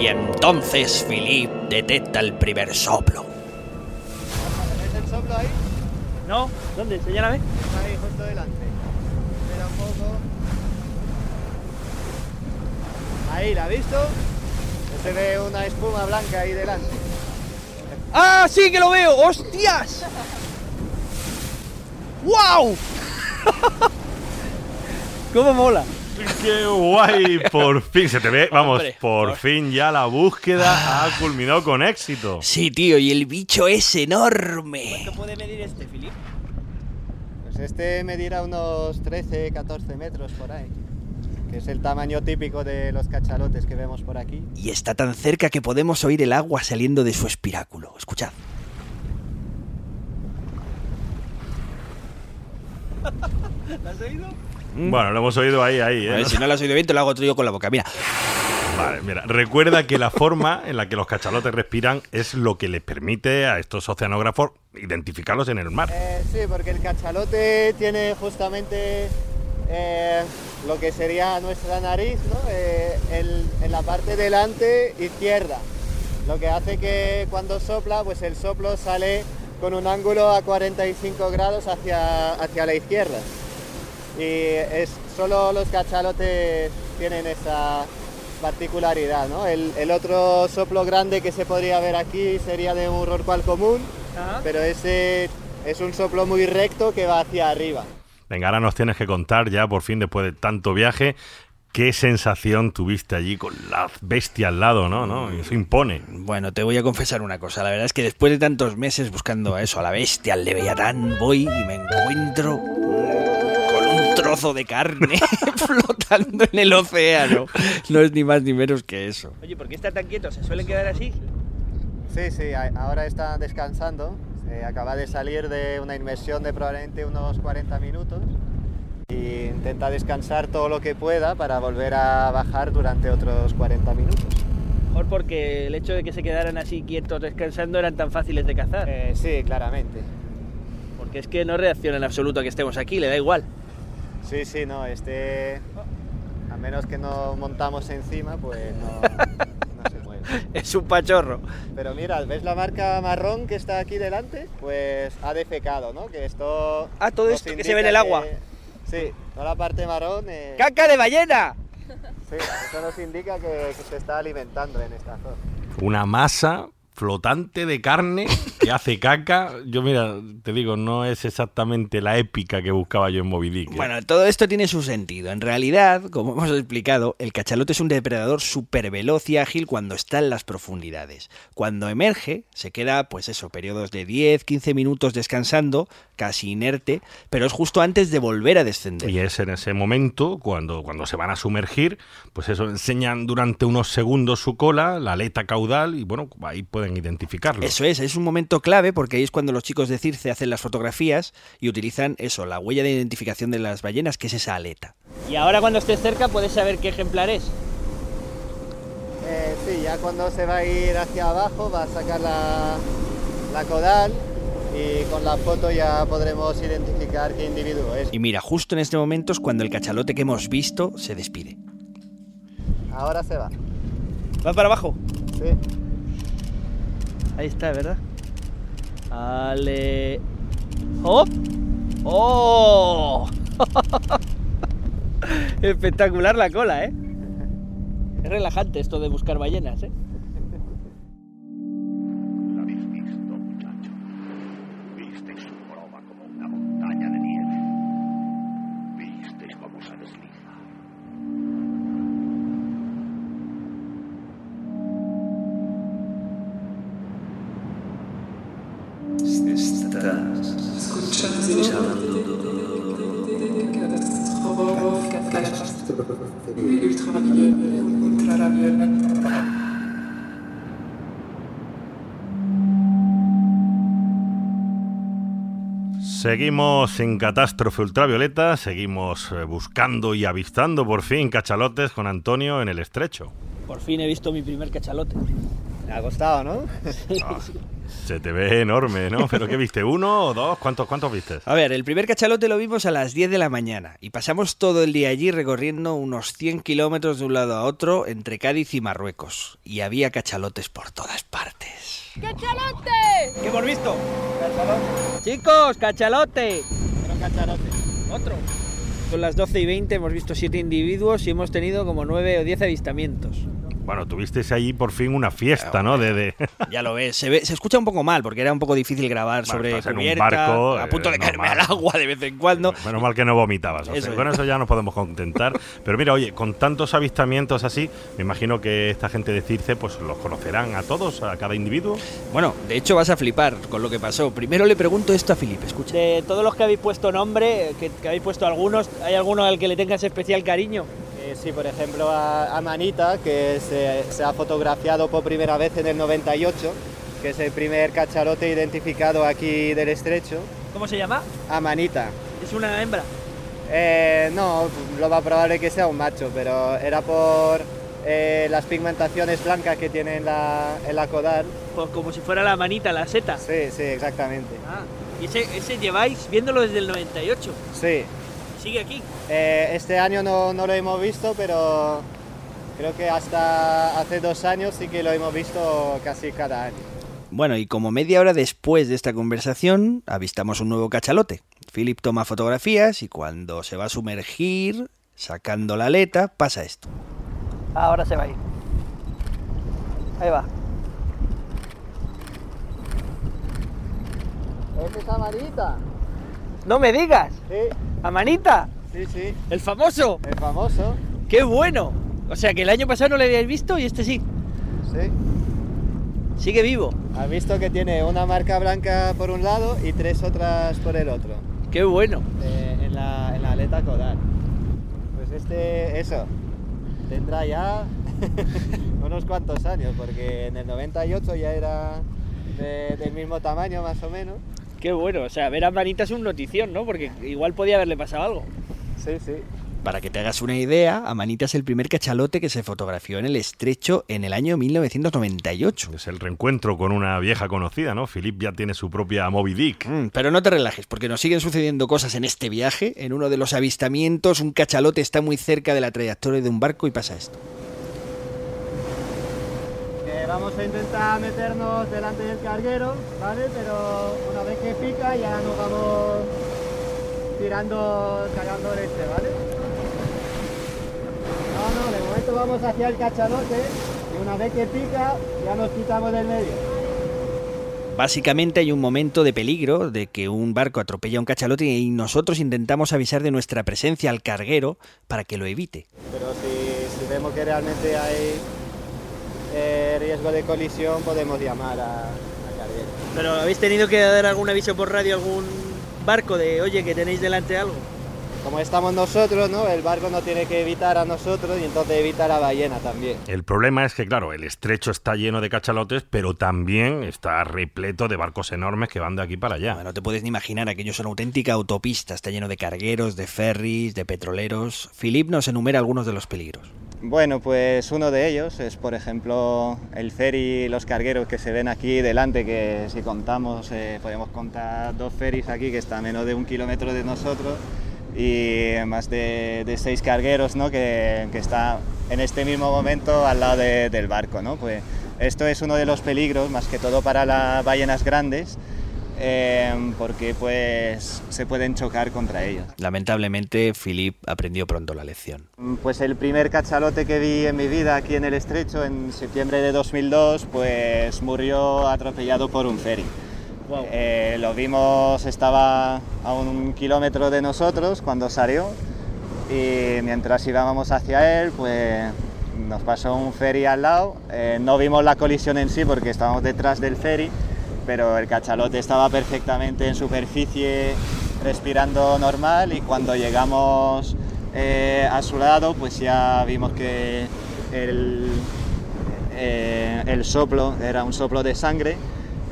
Y entonces Philip detecta el primer soplo. ¿Ves el soplo ahí? ¿No? ¿Dónde? Señálame. Está ahí justo delante. Espera un poco. Ahí, ¿la has visto? Se ve una espuma blanca ahí delante. ¡Ah, sí que lo veo! ¡Hostias! ¡Wow! (laughs) ¿Cómo mola? ¡Qué guay! Por fin se te ve. Vamos, Hombre, por fin ya la búsqueda ha culminado con éxito. Sí, tío, y el bicho es enorme. ¿Cuánto puede medir este, Filip? Pues este medirá unos 13, 14 metros por ahí. Que es el tamaño típico de los cachalotes que vemos por aquí. Y está tan cerca que podemos oír el agua saliendo de su espiráculo. Escuchad. (laughs) ¿Lo has oído? Bueno, lo hemos oído ahí, ahí. ¿eh? A ver, si no lo has oído bien, te lo hago yo con la boca. Mira. Vale, mira, recuerda que la forma en la que los cachalotes respiran es lo que les permite a estos oceanógrafos identificarlos en el mar. Eh, sí, porque el cachalote tiene justamente eh, lo que sería nuestra nariz, ¿no? Eh, el- en la parte delante izquierda, lo que hace que cuando sopla, pues el soplo sale con un ángulo a 45 grados hacia, hacia la izquierda. Y es solo los cachalotes tienen esa particularidad, ¿no? El, el otro soplo grande que se podría ver aquí sería de un rorcual común, pero ese es un soplo muy recto que va hacia arriba. Venga, ahora nos tienes que contar ya, por fin, después de tanto viaje, qué sensación tuviste allí con la bestia al lado, ¿no? ¿No? Eso impone. Bueno, te voy a confesar una cosa. La verdad es que después de tantos meses buscando a eso, a la bestia, al leviatán, voy y me encuentro mm, un trozo de carne (laughs) flotando en el océano. No es ni más ni menos que eso. Oye, ¿por qué está tan quieto? ¿Se suelen quedar así? Sí, sí, ahora está descansando. Eh, acaba de salir de una inmersión de probablemente unos 40 minutos y intenta descansar todo lo que pueda para volver a bajar durante otros 40 minutos. Mejor porque el hecho de que se quedaran así quietos descansando eran tan fáciles de cazar. Eh, sí, claramente. Porque es que no reacciona en absoluto a que estemos aquí, le da igual. Sí, sí, no, este... A menos que no montamos encima, pues no, no se mueve. (laughs) Es un pachorro. Pero mira, ¿ves la marca marrón que está aquí delante? Pues ha defecado, ¿no? Que esto... Ah, todo nos esto que se ve en el agua. que- Sí, toda la parte marrón... eh, ¡Caca de ballena! Sí, eso nos indica que, que se está alimentando en esta zona. Una masa flotante de carne que (laughs) hace caca. Yo, mira, te digo, no es exactamente la épica que buscaba yo en Moby Dick. ¿eh? Bueno, todo esto tiene su sentido. En realidad, como hemos explicado, el cachalote es un depredador súper veloz y ágil cuando está en las profundidades. Cuando emerge, se queda, pues eso, periodos de 10, 15 minutos descansando, casi inerte, pero es justo antes de volver a descender. Y es en ese momento, cuando, cuando se van a sumergir, pues eso, enseñan durante unos segundos su cola, la aleta caudal, y bueno, ahí pueden identificarlo. Eso es, es un momento clave porque ahí es cuando los chicos de Circe hacen las fotografías y utilizan eso, la huella de identificación de las ballenas, que es esa aleta. Y ahora cuando estés cerca puedes saber qué ejemplar es. Eh, sí, ya cuando se va a ir hacia abajo va a sacar la, la caudal y con la foto ya podremos identificar qué individuo es. Y mira, justo en este momento es cuando el cachalote que hemos visto se despide. Ahora se va. ¿Va para abajo? Sí. Ahí está, ¿verdad? Vale. ¡Hop! ¡Oh! (laughs) Espectacular la cola, ¿eh? Es relajante esto de buscar ballenas, ¿eh? Seguimos en Catástrofe Ultravioleta, seguimos eh, buscando y avistando por fin cachalotes con Antonio en el estrecho. Por fin he visto mi primer cachalote. Me ha costado, ¿no? (laughs) Ah, se te ve enorme, ¿no? ¿Pero qué viste? ¿Uno o dos? ¿Cuántos, cuántos viste? A ver, el primer cachalote lo vimos a las 10 de la mañana y pasamos todo el día allí recorriendo unos 100 kilómetros de un lado a otro entre Cádiz y Marruecos. Y había cachalotes por todas partes. ¡Cachalote! ¿Qué hemos visto? Chicos, cachalote. cachalote. Otro. Son las 12 y 20, hemos visto 7 individuos y hemos tenido como 9 o 10 avistamientos. Bueno, tuvisteis ahí por fin una fiesta, ¿no? De, de- Ya lo ves, se, ve, se escucha un poco mal porque era un poco difícil grabar Bueno, sobre estás en un cubierta, barco, a punto eh, de caerme normal. al agua de vez en cuando. Menos mal que no vomitabas. o sea, Eso es. con eso ya nos podemos contentar. Pero mira, oye, con tantos avistamientos así, me imagino que esta gente de Circe pues los conocerán a todos, a cada individuo. Bueno, de hecho vas a flipar con lo que pasó. Primero le pregunto esto a Felipe, escucha. De todos los que habéis puesto nombre, que, que habéis puesto algunos, ¿hay alguno al que le tengas especial cariño? Eh, sí, por ejemplo, a, a Manita, que se, se ha fotografiado por primera vez en el 98, que es el primer cachalote identificado aquí del estrecho. ¿Cómo se llama? A Manita. Es una hembra. Eh, no, lo más probable que sea un macho, pero era por eh, las pigmentaciones blancas que tiene en la, en la caudal. Pues como si fuera la manita, la seta. Sí, sí, exactamente. Ah, y ese, ese lleváis viéndolo desde el 98. Sí, ¿Sigue aquí? Eh, este año no, no lo hemos visto, pero creo que hasta hace dos años sí que lo hemos visto casi cada año. Bueno, y como media hora después de esta conversación, avistamos un nuevo cachalote. Philip toma fotografías y cuando se va a sumergir, sacando la aleta, pasa esto. Ahora se va a ir. Ahí va. ¿Es esa manita? No me digas. Sí. ¿A manita? Sí, sí. ¿El famoso? El famoso. ¡Qué bueno! O sea que el año pasado no le habíais visto y este sí. Sí. Sigue vivo. Has visto que tiene una marca blanca por un lado y tres otras por el otro. ¡Qué bueno! Eh, en, la, en la aleta caudal. Pues este, eso, tendrá ya (laughs) unos cuantos años, porque en el 98 ya era de- del mismo tamaño más o menos. ¡Qué bueno! O sea, ver a manita es un notición, ¿no? Porque igual podía haberle pasado algo. Sí, sí. Para que te hagas una idea, Amanita es el primer cachalote que se fotografió en el estrecho en el año 1998. Es el reencuentro con una vieja conocida, ¿no? Philip ya tiene su propia Moby Dick. Mm, pero no te relajes, porque nos siguen sucediendo cosas en este viaje. En uno de los avistamientos, un cachalote está muy cerca de la trayectoria de un barco y pasa esto. Que vamos a intentar meternos delante del carguero, ¿vale? Pero una vez que pica ya nos vamos tirando, cagando leche, ¿vale? No, no, de momento vamos hacia el cachalote y una vez que pica ya nos quitamos del medio. Básicamente hay un momento de peligro de que un barco atropella a un cachalote y nosotros intentamos avisar de nuestra presencia al carguero para que lo evite. Pero si, si vemos que realmente hay eh, riesgo de colisión podemos llamar a, a carguero. Pero habéis tenido que dar algún aviso por radio a algún barco de, oye, que tenéis delante algo. Como estamos nosotros, ¿no? El barco no tiene que evitar a nosotros y entonces evita a la ballena también. El problema es que, claro, el estrecho está lleno de cachalotes, pero también está repleto de barcos enormes que van de aquí para allá. No te puedes ni imaginar, aquello es una auténtica autopista, está lleno de cargueros, de ferries, de petroleros. Philip nos enumera algunos de los peligros. Bueno, pues uno de ellos es, por ejemplo, el ferry y los cargueros que se ven aquí delante, que si contamos, eh, podemos contar dos ferries aquí que están a menos de un kilómetro de nosotros y más de, de seis cargueros ¿no? que, que está en este mismo momento al lado de- del barco. ¿no? Pues esto es uno de los peligros, más que todo para las ballenas grandes, eh, porque pues se pueden chocar contra ellos. Lamentablemente, Philip aprendió pronto la lección. Pues el primer cachalote que vi en mi vida aquí en el estrecho en septiembre de 2002 pues murió atropellado por un ferry. Eh, lo vimos, estaba a un kilómetro de nosotros cuando salió. Y mientras íbamos hacia él pues nos pasó un ferry al lado. Eh, no vimos la colisión en sí porque estábamos detrás del ferry, pero el cachalote estaba perfectamente en superficie respirando normal. Y cuando llegamos eh, a su lado pues ya vimos que el, el soplo era un soplo de sangre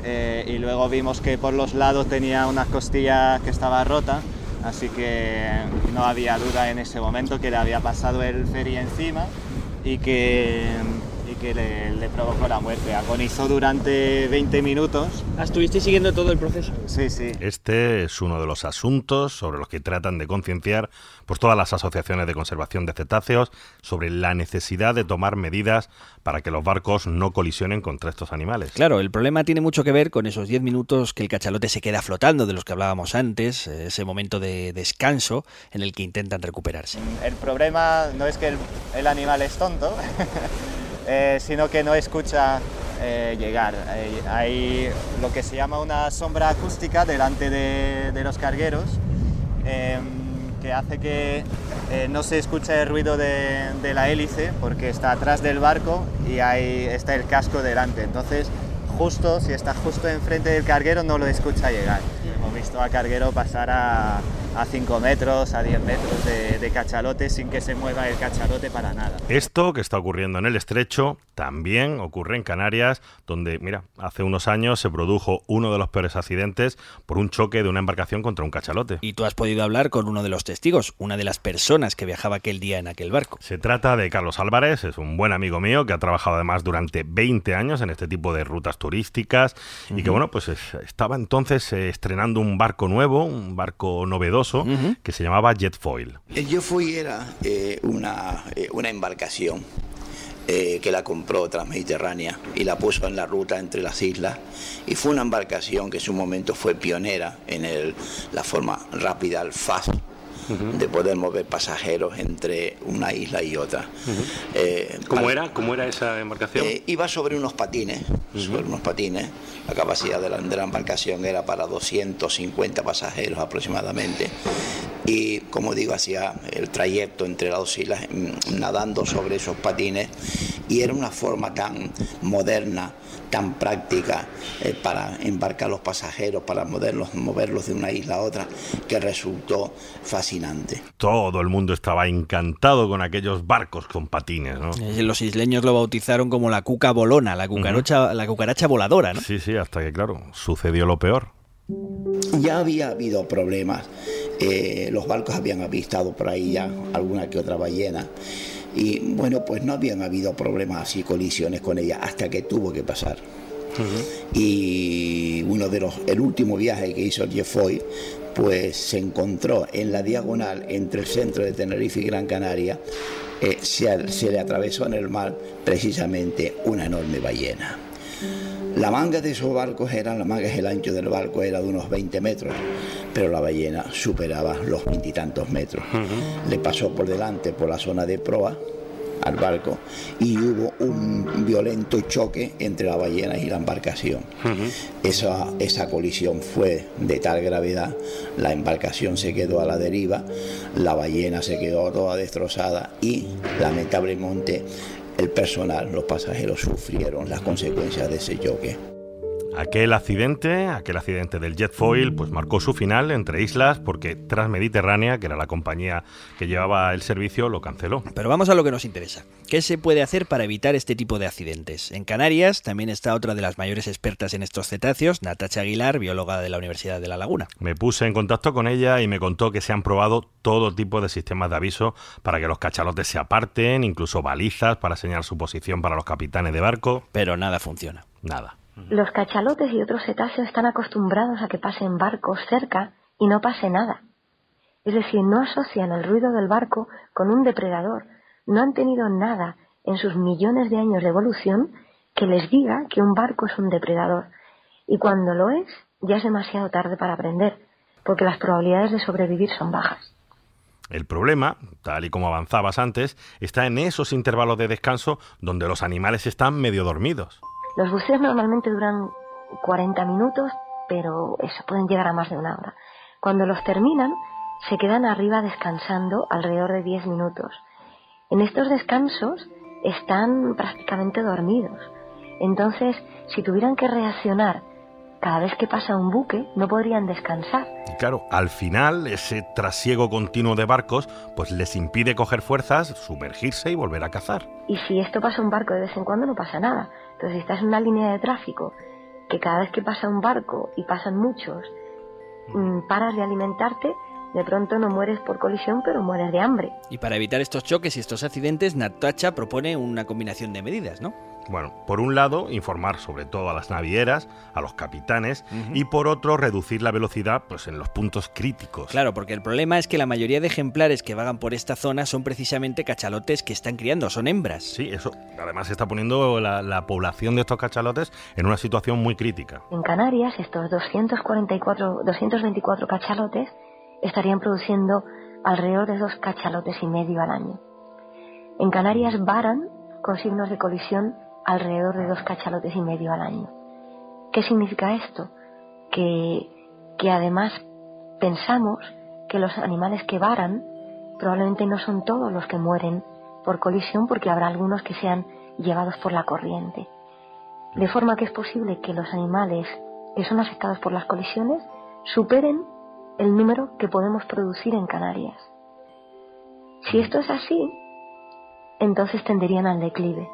eh, y luego vimos que por los lados tenía una costilla que estaba rota, así que no había duda en ese momento que le había pasado el ferry encima y que, que le, le provocó la muerte. Agonizó durante 20 minutos. ¿Estuviste siguiendo todo el proceso? Sí, sí. Este es uno de los asuntos sobre los que tratan de concienciar pues todas las asociaciones de conservación de cetáceos sobre la necesidad de tomar medidas para que los barcos no colisionen contra estos animales. Claro, el problema tiene mucho que ver con esos 10 minutos que el cachalote se queda flotando, de los que hablábamos antes, ese momento de descanso en el que intentan recuperarse. El problema no es que el, el animal es tonto, (laughs) eh, sino que no escucha eh, llegar. Hay, hay lo que se llama una sombra acústica delante de, de los cargueros, eh, que hace que eh, no se escuche el ruido de, de la hélice porque está atrás del barco y ahí está el casco delante. Entonces, justo, si está justo enfrente del carguero, no lo escucha llegar. Hemos visto a carguero pasar a, a 5 metros, a 10 metros de, de cachalote sin que se mueva el cachalote para nada. Esto que está ocurriendo en el estrecho también ocurre en Canarias, donde, mira, hace unos años se produjo uno de los peores accidentes por un choque de una embarcación contra un cachalote. Y tú has podido hablar con uno de los testigos, una de las personas que viajaba aquel día en aquel barco. Se trata de Carlos Álvarez, es un buen amigo mío que ha trabajado además durante 20 años en este tipo de rutas turísticas y que, bueno, pues es- estaba entonces eh, estrenando un barco nuevo, un barco novedoso, que se llamaba Jetfoil. El Jetfoil era eh, una, eh, una embarcación eh, que la compró Transmediterránea y la puso en la ruta entre las islas. Y fue una embarcación que en su momento fue pionera en el, la forma rápida, el fast de poder mover pasajeros entre una isla y otra. Eh, ¿Cómo, era? ¿Cómo era esa embarcación? Eh, iba sobre unos patines, sobre unos patines. La capacidad de la, de la, embarcación era para 250 pasajeros aproximadamente. Y como digo, hacía el trayecto entre las dos islas mm, nadando sobre esos patines. Y era una forma tan moderna tan práctica eh, para embarcar los pasajeros, para moverlos, moverlos de una isla a otra, que resultó fascinante. Todo el mundo estaba encantado con aquellos barcos con patines, ¿no? Los isleños lo bautizaron como la cuca bolona, la cucaracha, la cucaracha voladora, ¿no? Sí, sí, hasta que, claro, sucedió lo peor. Ya había habido problemas, eh, los barcos habían avistado por ahí ya alguna que otra ballena y bueno, pues no habían habido problemas y colisiones con ella hasta que tuvo que pasar. Y uno de los, el último viaje que hizo Jeffoy, pues se encontró en la diagonal entre el centro de Tenerife y Gran Canaria, eh, se, se le atravesó en el mar precisamente una enorme ballena. La manga de esos barcos era, la manga el ancho del barco era de unos 20 metros, pero la ballena superaba los veintitantos metros. Le pasó por delante por la zona de proa al barco y hubo un violento choque entre la ballena y la embarcación. esa, esa colisión fue de tal gravedad, la embarcación se quedó a la deriva, la ballena se quedó toda destrozada y lamentablemente el personal, los pasajeros sufrieron las consecuencias de ese choque. Aquel accidente, aquel accidente del Jetfoil, pues marcó su final entre islas porque Transmediterránea, que era la compañía que llevaba el servicio, lo canceló. Pero vamos a lo que nos interesa. ¿Qué se puede hacer para evitar este tipo de accidentes? En Canarias también está otra de las mayores expertas en estos cetáceos, Natacha Aguilar, bióloga de la Universidad de La Laguna. Me puse en contacto con ella y me contó que se han probado todo tipo de sistemas de aviso para que los cachalotes se aparten, incluso balizas para señalar su posición para los capitanes de barco. Pero nada funciona. Nada. Los cachalotes y otros cetáceos están acostumbrados a que pasen barcos cerca y no pase nada. Es decir, no asocian el ruido del barco con un depredador. No han tenido nada en sus millones de años de evolución que les diga que un barco es un depredador. Y cuando lo es, ya es demasiado tarde para aprender, porque las probabilidades de sobrevivir son bajas. El problema, tal y como avanzabas antes, está en esos intervalos de descanso donde los animales están medio dormidos. Los buceos normalmente duran 40 minutos, pero eso, pueden llegar a más de una hora. Cuando los terminan, se quedan arriba descansando alrededor de 10 minutos. En estos descansos están prácticamente dormidos. Entonces, si tuvieran que reaccionar cada vez que pasa un buque, no podrían descansar. Claro, al final ese trasiego continuo de barcos pues les impide coger fuerzas, sumergirse y volver a cazar. Y si esto pasa un barco de vez en cuando no pasa nada. Entonces, si estás en una línea de tráfico que cada vez que pasa un barco y pasan muchos, mm, paras de alimentarte, de pronto no mueres por colisión, pero mueres de hambre. Y para evitar estos choques y estos accidentes, Natacha propone una combinación de medidas, ¿no? Bueno, por un lado, informar sobre todo a las navieras, a los capitanes, y por otro, reducir la velocidad pues, en los puntos críticos. Claro, porque el problema es que la mayoría de ejemplares que vagan por esta zona son precisamente cachalotes que están criando, son hembras. Sí, eso además está poniendo la, la población de estos cachalotes en una situación muy crítica. En Canarias, estos 244, 224 cachalotes estarían produciendo alrededor de dos cachalotes y medio al año. En Canarias varan con signos de colisión alrededor de dos cachalotes y medio al año. ¿Qué significa esto? Que, que además pensamos que los animales que varan probablemente no son todos los que mueren por colisión porque habrá algunos que sean llevados por la corriente. De forma que es posible que los animales que son afectados por las colisiones superen el número que podemos producir en Canarias. Si esto es así, entonces tenderían al declive.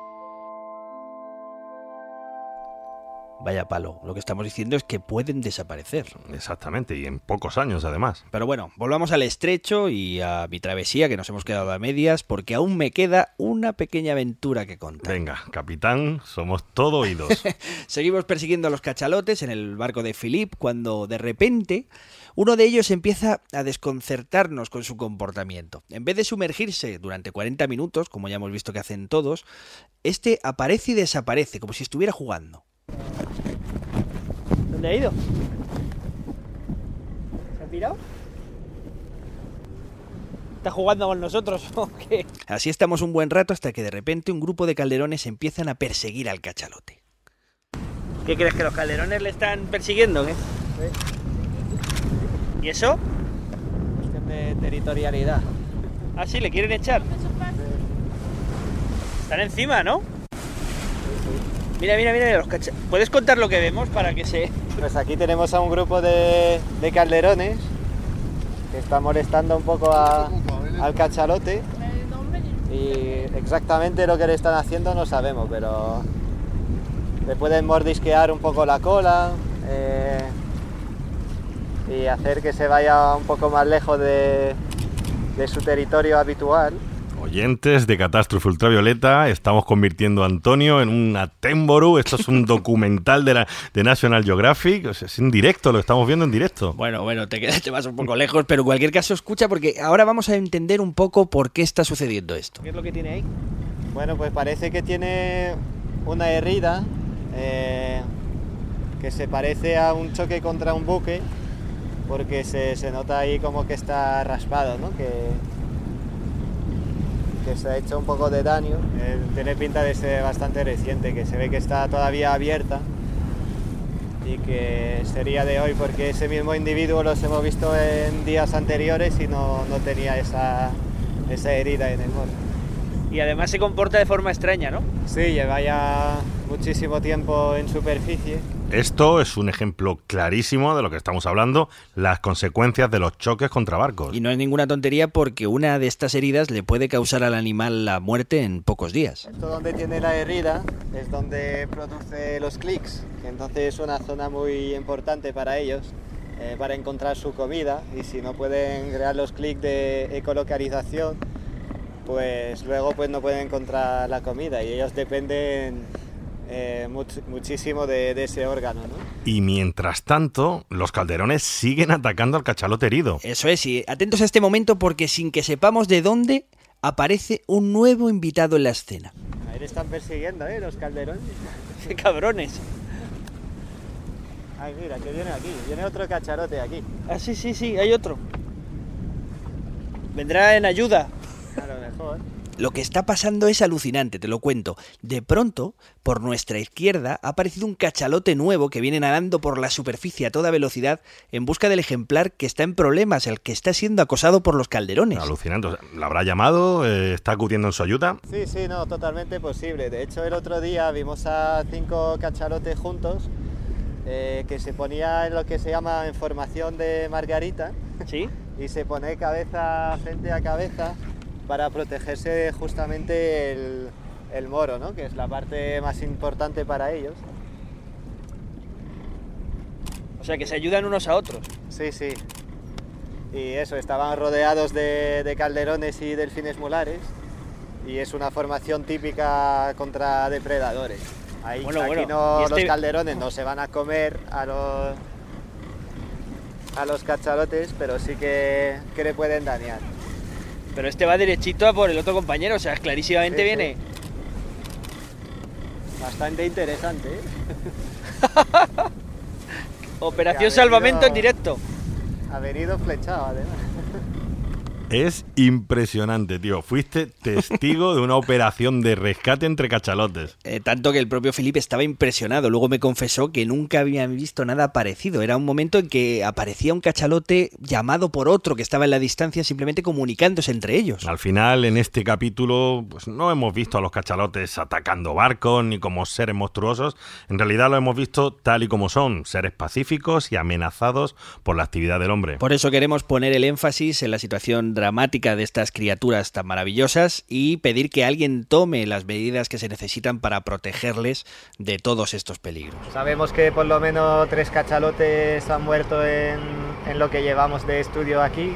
Vaya palo. Lo que estamos diciendo es que pueden desaparecer. Exactamente, y en pocos años además. Pero bueno, volvamos al estrecho y a mi travesía, que nos hemos quedado a medias, porque aún me queda una pequeña aventura que contar. Venga, capitán, somos todo oídos. (laughs) Seguimos persiguiendo a los cachalotes en el barco de Philip cuando de repente uno de ellos empieza a desconcertarnos con su comportamiento. En vez de sumergirse durante 40 minutos, como ya hemos visto que hacen todos, este aparece y desaparece, como si estuviera jugando. ¿Dónde ha ido? ¿Se ha pirado? ¿Está jugando con nosotros (laughs) o qué? Así estamos un buen rato hasta que de repente un grupo de calderones empiezan a perseguir al cachalote. ¿Qué crees que los calderones le están persiguiendo? ¿qué? ¿Y eso? Cuestión de territorialidad. Ah, sí, le quieren echar. Están encima, ¿no? Mira, mira, mira, los cacha- ¿Puedes contar lo que vemos para que se... Pues aquí tenemos a un grupo de, de calderones que está molestando un poco a- al cachalote y exactamente lo que le están haciendo no sabemos, pero le pueden mordisquear un poco la cola eh, y hacer que se vaya un poco más lejos de, de su territorio habitual. Oyentes de Catástrofe Ultravioleta, estamos convirtiendo a Antonio en un Atemboru. Esto es un (laughs) documental de, la, de National Geographic. O sea, es en directo, lo estamos viendo en directo. Bueno, bueno, te, quedas, te vas un poco lejos, pero en cualquier caso escucha porque ahora vamos a entender un poco por qué está sucediendo esto. ¿Qué es lo que tiene ahí? Bueno, pues parece que tiene una herida eh, que se parece a un choque contra un buque, porque se, se nota ahí como que está raspado, ¿no? Que, que se ha hecho un poco de daño. Eh, tiene pinta de ser bastante reciente, que se ve que está todavía abierta y que sería de hoy, porque ese mismo individuo los hemos visto en días anteriores y no, no tenía esa, esa herida en el morro. Y además se comporta de forma extraña, ¿no? Sí, lleva ya muchísimo tiempo en superficie. Esto es un ejemplo clarísimo de lo que estamos hablando, las consecuencias de los choques contra barcos. Y no es ninguna tontería porque una de estas heridas le puede causar al animal la muerte en pocos días. Esto donde tiene la herida es donde produce los clics, que entonces es una zona muy importante para ellos, eh, para encontrar su comida y si no pueden crear los clics de ecolocalización, pues luego pues no pueden encontrar la comida y ellos dependen eh, much- muchísimo de, de ese órgano. ¿no? Y mientras tanto, los calderones siguen atacando al cachalote herido. Eso es, y atentos a este momento porque sin que sepamos de dónde aparece un nuevo invitado en la escena. Ahí le están persiguiendo, ¿eh? Los calderones. (laughs) ¡Qué cabrones! Ay, mira, que viene aquí, viene otro cacharote aquí. Ah, sí, sí, sí, hay otro. Vendrá en ayuda. A lo mejor. Lo que está pasando es alucinante, te lo cuento. De pronto, por nuestra izquierda, ha aparecido un cachalote nuevo que viene nadando por la superficie a toda velocidad en busca del ejemplar que está en problemas, el que está siendo acosado por los calderones. Alucinante. ¿La habrá llamado? Eh, ¿Está acudiendo en su ayuda? Sí, sí, no, totalmente posible. De hecho, el otro día vimos a cinco cachalotes juntos eh, que se ponía en lo que se llama en formación de margarita. ¿Sí? Y se pone cabeza frente a cabeza para protegerse justamente el, el moro, ¿no? Que es la parte más importante para ellos. O sea, que se ayudan unos a otros. Sí, sí. Y eso, estaban rodeados de, de calderones y delfines mulares. Y es una formación típica contra depredadores. Ahí, Bueno, aquí bueno, no, y este- los calderones no se van a comer a los, a los cachalotes, pero sí que, que le pueden dañar. Pero este va derechito a por el otro compañero, o sea, clarísimamente Sí, sí. viene. Bastante interesante, ¿eh? (laughs) Operación Salvamento en directo. Ha venido flechado, además. (laughs) Es impresionante, tío. Fuiste testigo de una operación de rescate entre cachalotes. Eh, tanto que el propio Felipe estaba impresionado. Luego me confesó que nunca había visto nada parecido. Era un momento en que aparecía un cachalote llamado por otro que estaba en la distancia simplemente comunicándose entre ellos. Al final, en este capítulo, pues no hemos visto a los cachalotes atacando barcos ni como seres monstruosos. En realidad lo hemos visto tal y como son, seres pacíficos y amenazados por la actividad del hombre. Por eso queremos poner el énfasis en la situación dramática de estas criaturas tan maravillosas y pedir que alguien tome las medidas que se necesitan para protegerles de todos estos peligros. Sabemos que por lo menos tres cachalotes han muerto en, en lo que llevamos de estudio aquí.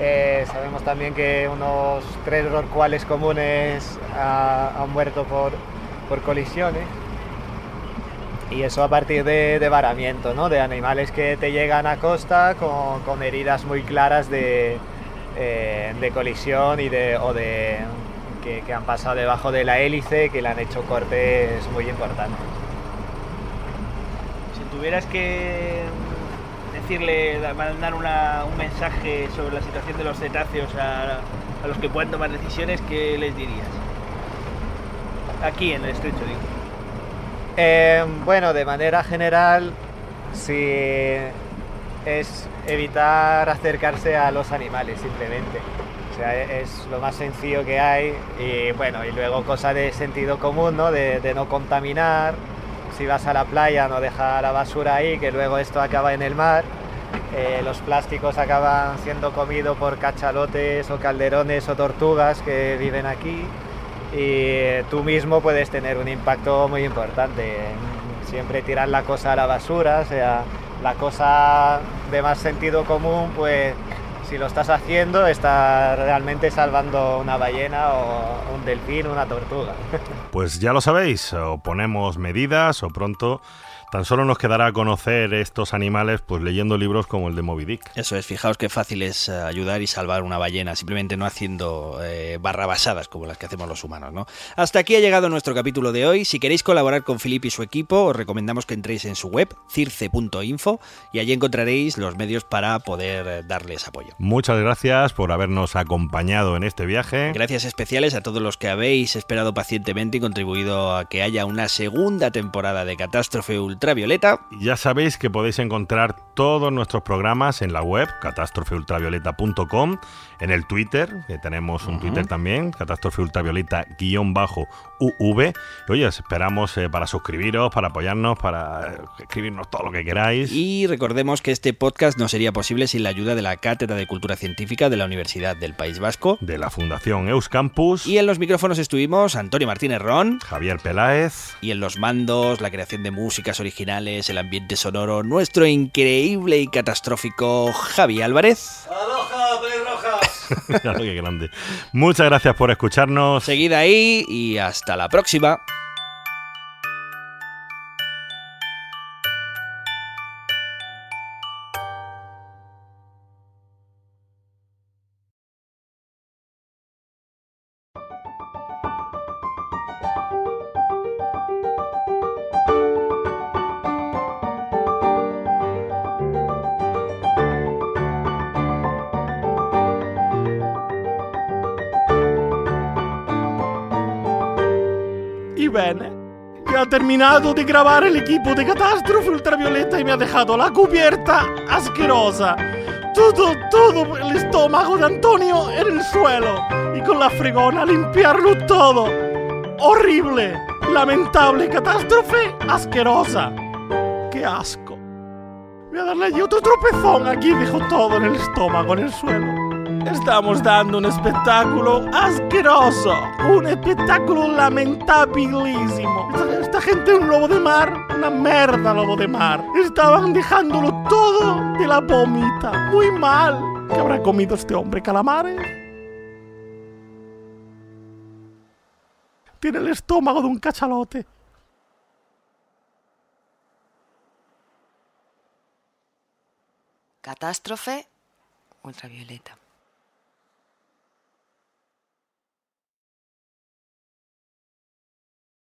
Eh, sabemos también que unos tres rorcuales comunes ha- han muerto por, por colisiones. Y eso a partir de, de varamiento, ¿no? De animales que te llegan a costa con, con heridas muy claras de, eh, de colisión y de, o de que, que han pasado debajo de la hélice, que le han hecho cortes muy importantes. Si tuvieras que decirle, da- mandar una- un mensaje sobre la situación de los cetáceos a, a los que pueden tomar decisiones, ¿qué les dirías? Aquí en el estrecho, digo. Eh, bueno, de manera general, sí es evitar acercarse a los animales simplemente. O sea, e- es lo más sencillo que hay y bueno, y luego cosa de sentido común, ¿no? De, de no contaminar. Si vas a la playa, no dejar la basura ahí, que luego esto acaba en el mar. Eh, los plásticos acaban siendo comidos por cachalotes o calderones o tortugas que viven aquí y tú mismo puedes tener un impacto muy importante. Siempre tirar la cosa a la basura, o sea, la cosa de más sentido común, pues si lo estás haciendo, estás realmente salvando una ballena o un delfín, una tortuga. (laughs) Pues ya lo sabéis, o ponemos medidas o pronto tan solo nos quedará conocer estos animales pues leyendo libros como el de Moby Dick. Eso es, fijaos qué fácil es eh, ayudar y salvar una ballena, simplemente no haciendo eh, barrabasadas como las que hacemos los humanos, ¿no? Hasta aquí ha llegado nuestro capítulo de hoy. Si queréis colaborar con Filip y su equipo, os recomendamos que entréis en su web, circe.info, y allí encontraréis los medios para poder eh, darles apoyo. Muchas gracias por habernos acompañado en este viaje. Gracias especiales a todos los que habéis esperado pacientemente y contribuido a que haya una segunda temporada de Catástrofe Ultravioleta. Ya sabéis que podéis encontrar todos nuestros programas en la web catástrofeultravioleta.com, en el Twitter, que tenemos un. Twitter también, catástrofe ultravioleta guion bajo UV. Oye, os esperamos eh, para suscribiros, para apoyarnos, para eh, escribirnos todo lo que queráis. Y recordemos que este podcast no sería posible sin la ayuda de la Cátedra de Cultura Científica de la Universidad del País Vasco. De la Fundación Euskampus. Y en los micrófonos estuvimos Antonio Martínez Ron. Javier Peláez. Y en los mandos, la creación de músicas originales, el ambiente sonoro, nuestro increíble y catastrófico Javi Álvarez. (laughs) Muchas gracias por escucharnos. Seguid ahí y hasta la próxima. Terminato di grabar el equipo de Catástrofe Ultravioleta y me ha dejado la cubierta asquerosa. Todo, todo el estómago de Antonio en el suelo y con la fregona limpiarlo todo. Horrible, lamentable catástrofe asquerosa. Qué asco. Voy a darle allí otro tropezón aquí, dejó todo en el estómago, en el suelo. Estamos dando un espectáculo asqueroso, un espectáculo lamentabilísimo. Esta, esta gente un lobo de mar, una merda lobo de mar. Estaban dejándolo todo de la vomita, muy mal. ¿Qué habrá comido este hombre, calamares? Tiene el estómago de un cachalote. Catástrofe ultravioleta.